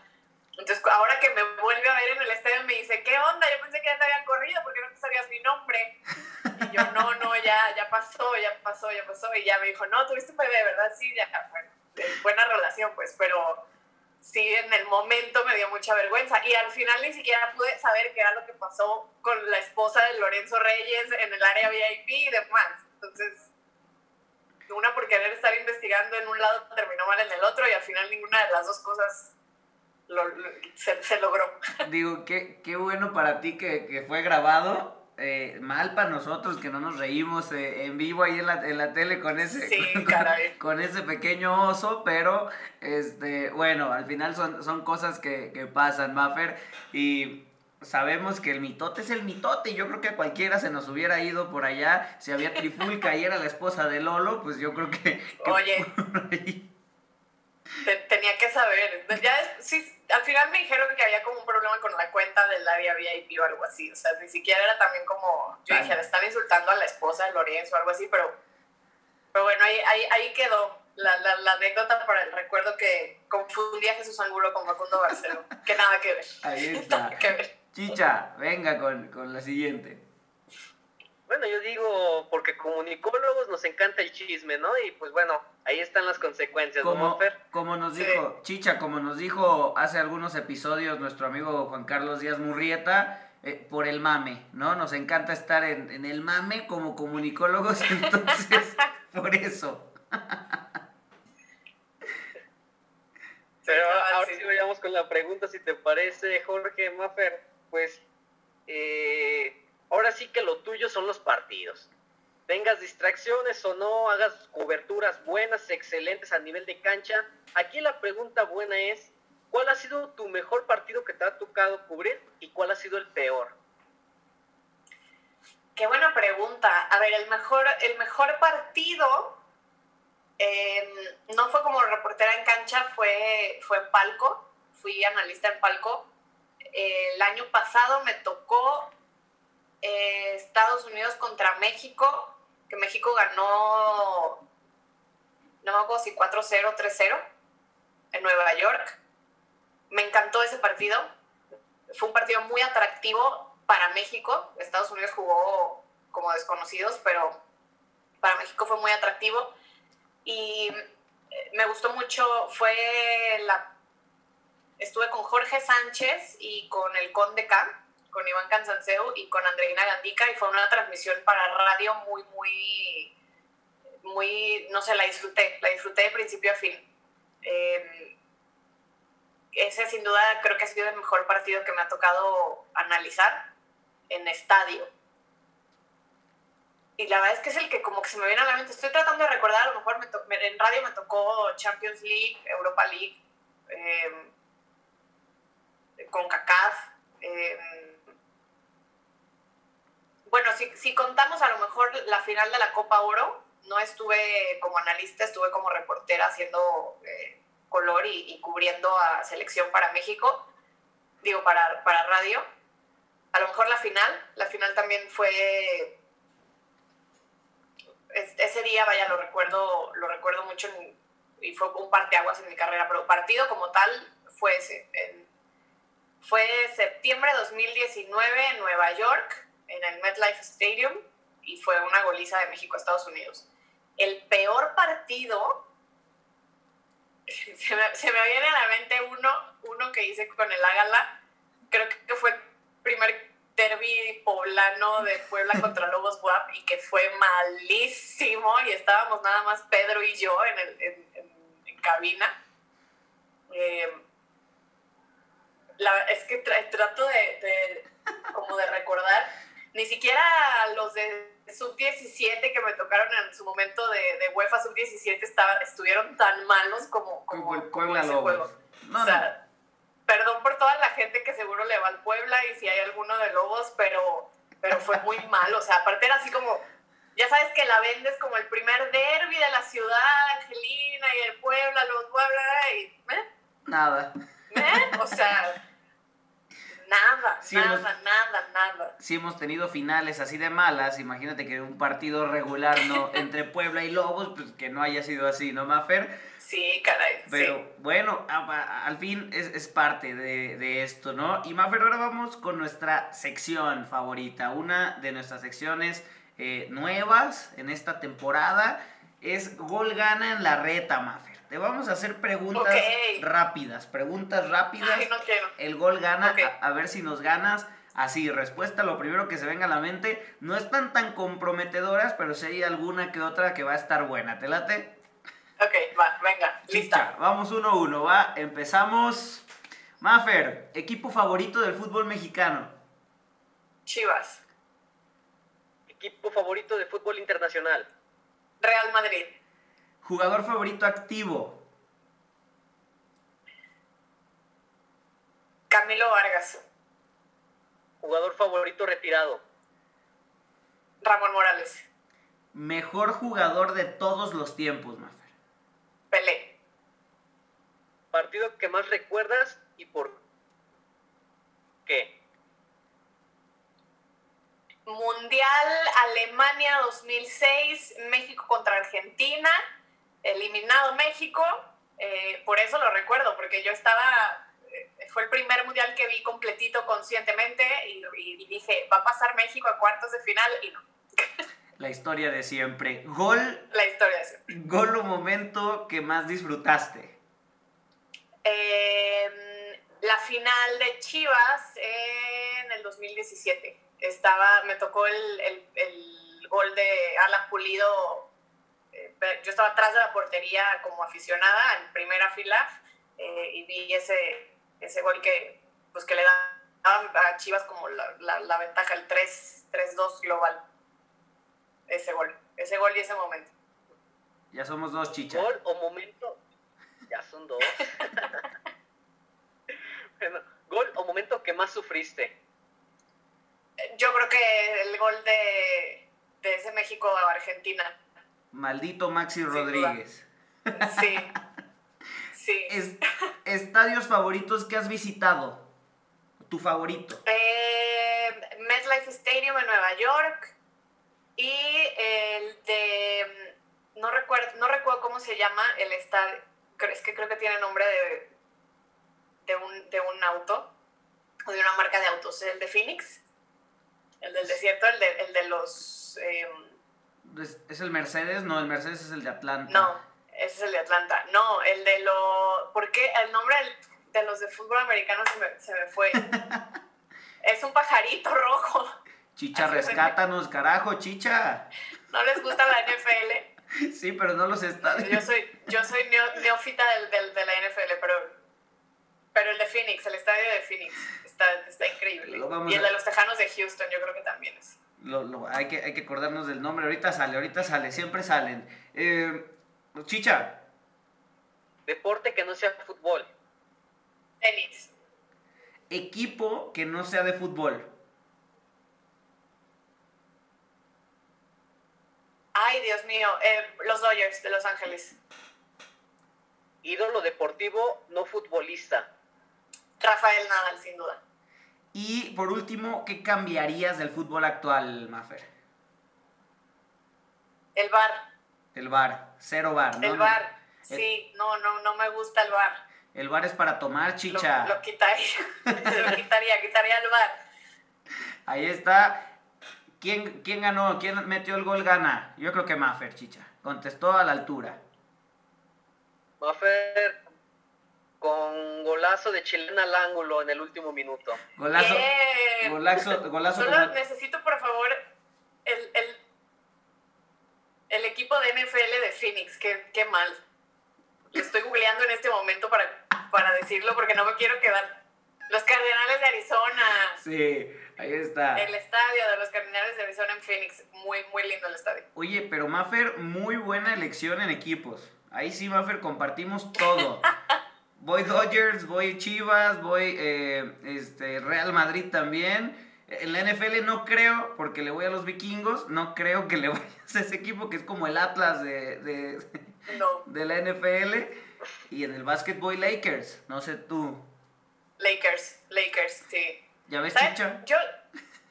entonces, ahora que me vuelve a ver en el estadio, me dice, ¿qué onda? Yo pensé que ya te habían corrido porque no te sabías mi nombre. Y yo, no, no, ya, ya pasó, ya pasó, ya pasó. Y ya me dijo, no, tuviste un bebé, ¿verdad? Sí, ya, bueno, buena relación, pues, pero sí, en el momento me dio mucha vergüenza. Y al final ni siquiera pude saber qué era lo que pasó con la esposa de Lorenzo Reyes en el área VIP y demás. Entonces, una por querer estar investigando en un lado terminó mal en el otro y al final ninguna de las dos cosas se, logró. Digo, qué, qué bueno para ti que, que fue grabado. Eh, mal para nosotros que no nos reímos eh, en vivo ahí en la, en la tele con ese, con, ese pequeño oso, pero este, bueno, al final son, son cosas que, que pasan, Maffer, y sabemos que el mitote es el mitote, y yo creo que a cualquiera se nos hubiera ido por allá, si había Trifulca y era la esposa de Lolo, pues yo creo que... Oye. tenía que saber. Ya sí, al final me dijeron que había como un problema con la cuenta del área VIP o algo así. O sea, ni siquiera era también como. Yo dije, le están insultando a la esposa de Lorenzo o algo así, pero. Pero bueno, ahí, ahí, ahí quedó la, la, la, anécdota para el recuerdo que confundía a Jesús Angulo con Facundo Barceló. que nada que ver. Ahí está. que ver. Chicha, venga con, con la siguiente. Bueno, yo digo, porque comunicólogos nos encanta el chisme, ¿no? Y pues bueno, ahí están las consecuencias, como, ¿no, Fer? Como nos dijo, Chicha, como nos dijo hace algunos episodios nuestro amigo Juan Carlos Díaz Murrieta, eh, por el mame, ¿no? Nos encanta estar en, en el mame como comunicólogos, entonces, por eso. Pero ahora sí vayamos con la pregunta, si te parece, Jorge Maffer, pues eh, ahora sí que lo tuyo son los partidos. Tengas distracciones o no, hagas coberturas buenas, excelentes a nivel de cancha. Aquí la pregunta buena es, ¿cuál ha sido tu mejor partido que te ha tocado cubrir y cuál ha sido el peor? Qué buena pregunta. A ver, el mejor, el mejor partido Em, no fue como reportera en cancha, fue, fue en palco, fui analista en palco. el año pasado me tocó eh, Estados Unidos contra México, que México ganó, no me acuerdo si 4-0, 3-0 en Nueva York. Me encantó ese partido. Fue un partido muy atractivo para México. Estados Unidos jugó como desconocidos, pero para México fue muy atractivo y eh, me gustó mucho, fue la... Estuve con Jorge Sánchez y con el Conde K, con Iván Cansanseu y con Andreina Gandica y fue una transmisión para radio muy, muy, muy, no sé, la disfruté, la disfruté de principio a fin. Em, ese sin duda creo que ha sido el mejor partido que me ha tocado analizar en estadio y la verdad es que es el que como que se me viene a la mente. Estoy tratando de recordar, a lo mejor en radio me tocó Champions League, Europa League, em, con CACAF. Em, bueno, si, si contamos a lo mejor la final de la Copa Oro, no estuve como analista, estuve como reportera haciendo eh, color y, cubriendo a selección para México, digo, para, para radio. A lo mejor la final, la final también fue ese día, vaya, lo recuerdo, lo recuerdo mucho y fue un parteaguas en mi carrera, pero partido como tal fue ese. fue septiembre de 2019 en Nueva York, en el MetLife Stadium, y fue una goliza de México a Estados Unidos. El peor partido, se me, se me viene a la mente uno, uno que hice con el Ágala, creo que fue el primer derby poblano de Puebla contra Lobos Guap y que fue malísimo y estábamos nada más Pedro y yo en, el, en, cabina. Eh, es que trato de, como de recordar, ni siquiera los de sub-17 que me tocaron en su momento de, de UEFA sub-17 estuvieron tan malos como, como, ese juego. No, perdón por toda la gente que seguro le va al Puebla y si hay alguno de Lobos, pero, pero fue muy mal. O sea, aparte era así como, ya sabes que la vendes como el primer derby de la ciudad, Angelina y el Puebla, los Puebla y... ¿eh? Nada. ¿Eh? O sea... Nada, nada, nada, nada. Si hemos tenido finales así de malas, imagínate que un partido regular no entre Puebla y Lobos, pues que no haya sido así, ¿no, Mafer? Sí, caray. Pero bueno, al fin es, parte de, esto, ¿no? Y Mafer, ahora vamos con nuestra sección favorita, una de nuestras secciones eh, nuevas en esta temporada. Es Gol Gana en la reta, Mafer. Te vamos a hacer preguntas rápidas, preguntas rápidas. Ay, no quiero. El gol gana, a, ver si nos ganas. Así, respuesta, lo primero que se venga a la mente. No están tan comprometedoras, pero si hay alguna que otra que va a estar buena. ¿Te late? Ok, va, venga, lista. Vamos uno a uno, va. Empezamos. Mafer, equipo favorito del fútbol mexicano. Chivas. Equipo favorito de fútbol internacional. Real Madrid. Jugador favorito activo. Camilo Vargas. Jugador favorito retirado. Ramón Morales. Mejor jugador de todos los tiempos, Mafer. Pelé. Partido que más recuerdas y por qué. Mundial Alemania 2006, México contra Argentina, eliminado México, eh, por eso lo recuerdo, porque yo estaba fue el primer mundial que vi completito conscientemente y, y, dije, va a pasar México a cuartos de final y no. La historia de siempre. Gol. La historia de siempre. Gol o momento que más disfrutaste. Em, la final de Chivas en el 2017. Estaba, me tocó el, el, el gol de Alan Pulido. Yo estaba atrás de la portería como aficionada en primera fila eh, y vi ese, ese gol que, pues, que le da a Chivas como la, la, la ventaja, el 3-2 global. Ese gol, ese gol y ese momento. Ya somos dos, chichas. Gol o momento, ya son dos. bueno, gol o momento que más sufriste. Yo creo que el gol de, de ese México a Argentina. Maldito Maxi Rodríguez. Sí. Sí. ¿Estadios favoritos que has visitado? ¿Tu favorito? Eh, MetLife Stadium en Nueva York y el de, no recuerdo, no recuerdo cómo se llama el estadio, es que creo que tiene nombre de, de, un, de un auto o de una marca de autos, el de Phoenix, el del desierto, el de, el de los... Em, ¿Es el Mercedes? No, el Mercedes es el de Atlanta. No, ese es el de Atlanta. No, el de los... ¿Por qué? El nombre de los de fútbol americano se me, se me fue. es un pajarito rojo. Chicha, rescátanos, carajo, chicha. ¿No les gusta la NFL? Sí, pero no los estadios. Yo soy, yo soy neófita del, del, de la NFL, pero, pero el de Phoenix, el estadio de Phoenix, está, está increíble. Y el de los Tejanos de Houston, yo creo que también es. Lo, lo, hay, que, hay que acordarnos del nombre. Ahorita sale, ahorita sale, siempre salen. Eh, Chicha. Deporte que no sea fútbol. Tenis. Equipo que no sea de fútbol. Ay, Dios mío, eh, los Dodgers de Los Ángeles. Ídolo deportivo, no futbolista. Rafael Nadal, sin duda. Y por último, ¿qué cambiarías del fútbol actual, Mafer? El bar. El bar, cero bar, ¿no? El bar, sí, no, no, no me gusta el bar. El bar es para tomar chicha. Lo, quitaría, lo quitaría, quitaría el bar. Ahí está. ¿Quién, ¿Quién ganó? ¿Quién metió el gol gana? Yo creo que Maffer, chicha. Contestó a la altura. Maffer con golazo de chilena al ángulo en el último minuto. Golazo. Golazo, golazo Solo necesito, por favor, el, el, el, equipo de NFL de Phoenix. Qué, qué mal. Lo estoy googleando en este momento para, para decirlo porque no me quiero quedar. Los Cardenales de Arizona. Sí. Ahí está. El estadio de los Cardinales de Arizona en Phoenix. Muy, muy lindo el estadio. Oye, pero Maffer, muy buena elección en equipos. Ahí sí, Maffer, compartimos todo. voy Dodgers, voy Chivas, voy eh, este, Real Madrid también. En la NFL no creo, porque le voy a los vikingos, no creo que le vayas a ese equipo que es como el Atlas de, de, de la NFL. Y en el básquet voy Lakers, no sé tú. Lakers, Lakers, sí. ¿Ya ves, Chicha? Yo,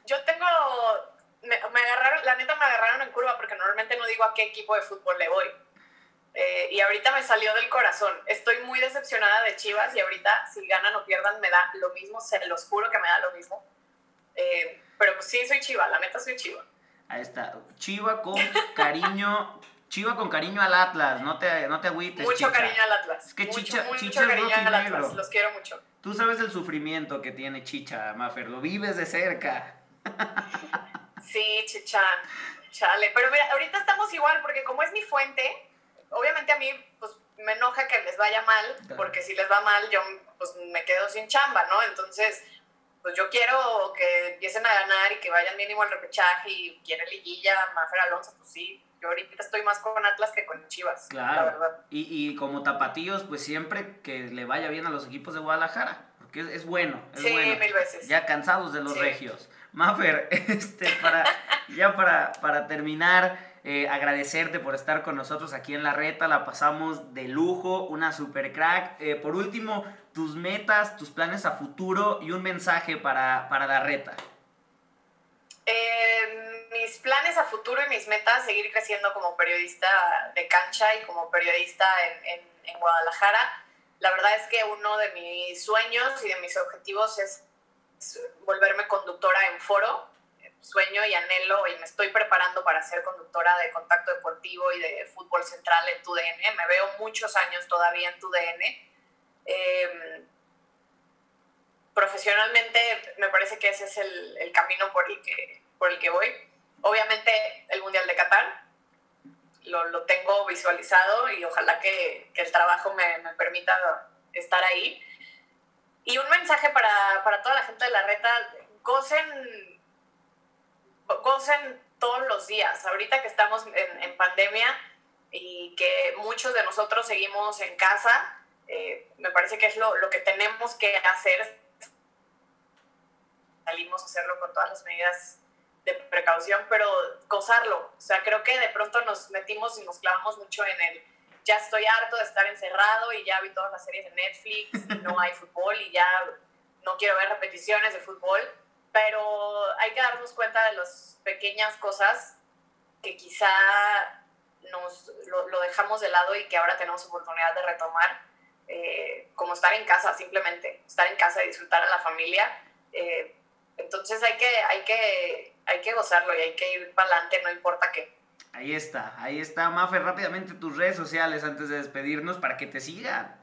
yo tengo. Me, agarraron, la neta me agarraron en curva porque normalmente no digo a qué equipo de fútbol le voy. Eh, y ahorita me salió del corazón. Estoy muy decepcionada de Chivas y ahorita si ganan o pierdan me da lo mismo, se los juro que me da lo mismo. Eh, pero pues sí, soy Chiva, la neta soy Chiva. Ahí está, Chiva con cariño, Chiva con cariño al Atlas, no te, no te agüites. Mucho cariño al Atlas. Es que mucho, Chicha, mucho Chicha es cariño al Atlas, los quiero mucho. Tú sabes el sufrimiento que tiene Chicha, Mafer, lo vives de cerca. sí, Chicha, chale. Pero mira, ahorita estamos igual, porque como es mi fuente, obviamente a mí pues, me enoja que les vaya mal, porque si les va mal, yo pues me quedo sin chamba, ¿no? Entonces, pues yo quiero que empiecen a ganar y que vayan mínimo al repechaje y quiere liguilla, Mafer Alonso, pues sí, yo ahorita estoy más con Atlas que con Chivas. Claro. La verdad. Y, y, como tapatíos, pues siempre que le vaya bien a los equipos de Guadalajara. Porque es, bueno. Es sí, bueno. mil veces. Ya cansados de los regios. Mafer, este, para, ya para, para terminar, eh, agradecerte por estar con nosotros aquí en La Reta. La pasamos de lujo, una super crack. Eh, por último, tus metas, tus planes a futuro y un mensaje para, para La Reta. Eh, mis planes a futuro y mis metas, seguir creciendo como periodista de cancha y como periodista en, en Guadalajara. la verdad es que uno de mis sueños y de mis objetivos es, volverme conductora en foro. Sueño y anhelo y me estoy preparando para ser conductora de contacto deportivo y de fútbol central en TUDN. Me veo muchos años todavía en TUDN. Eh, profesionalmente me parece que ese es el, el, camino por el, que, por el que voy. Obviamente el Mundial de Qatar, lo, lo tengo visualizado y ojalá que, que el trabajo me, me, permita estar ahí. Y un mensaje para, para, toda la gente de la reta, gocen, gocen todos los días. Ahorita que estamos en, en pandemia y que muchos de nosotros seguimos en casa, eh, me parece que es lo, lo que tenemos que hacer. Salimos a hacerlo con todas las medidas de precaución, pero gozarlo. O sea, creo que de pronto nos metimos y nos clavamos mucho en el, ya estoy harto de estar encerrado y ya vi todas las series de Netflix, no hay fútbol y ya no quiero ver repeticiones de fútbol, pero hay que darnos cuenta de las pequeñas cosas que quizá nos lo, lo dejamos de lado y que ahora tenemos oportunidad de retomar, eh, como estar en casa simplemente, estar en casa y disfrutar a la familia. Eh, entonces hay que, hay que hay que gozarlo y hay que ir para adelante, no importa qué. Ahí está, ahí está. Mafer, rápidamente tus redes sociales antes de despedirnos para que te sigan.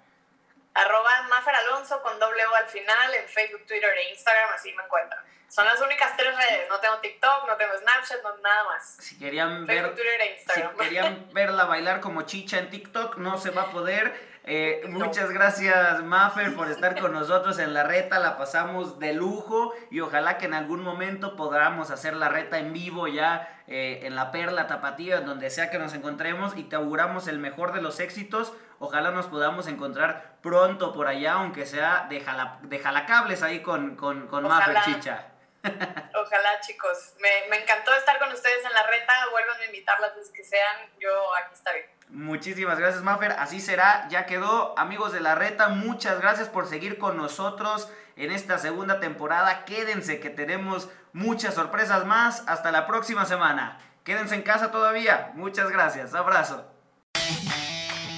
Arroba Mafer Alonso con doble O al final en Facebook, Twitter e Instagram, así me encuentran. Son las únicas tres redes, no tengo TikTok, no tengo Snapchat, no, nada más. Si querían, Facebook, ver, Twitter e Instagram. si querían verla bailar como chicha en TikTok, no se va a poder. Eh, muchas gracias, Maffer, por estar con nosotros en la reta. La pasamos de lujo y ojalá que en algún momento podamos hacer la reta en vivo ya eh, en la Perla Tapatía, donde sea que nos encontremos y te auguramos el mejor de los éxitos. Ojalá nos podamos encontrar pronto por allá, aunque sea de, jala, de jalacables ahí con, con, con Maffer Chicha. Ojalá, chicos. Me, me, encantó estar con ustedes en la reta. Vuelvan a invitar las veces que sean. Yo aquí estaré. Muchísimas gracias, Maffer. Así será. Ya quedó. Amigos de la reta, muchas gracias por seguir con nosotros en esta segunda temporada. Quédense que tenemos muchas sorpresas más. Hasta la próxima semana. Quédense en casa todavía. Muchas gracias. Abrazo.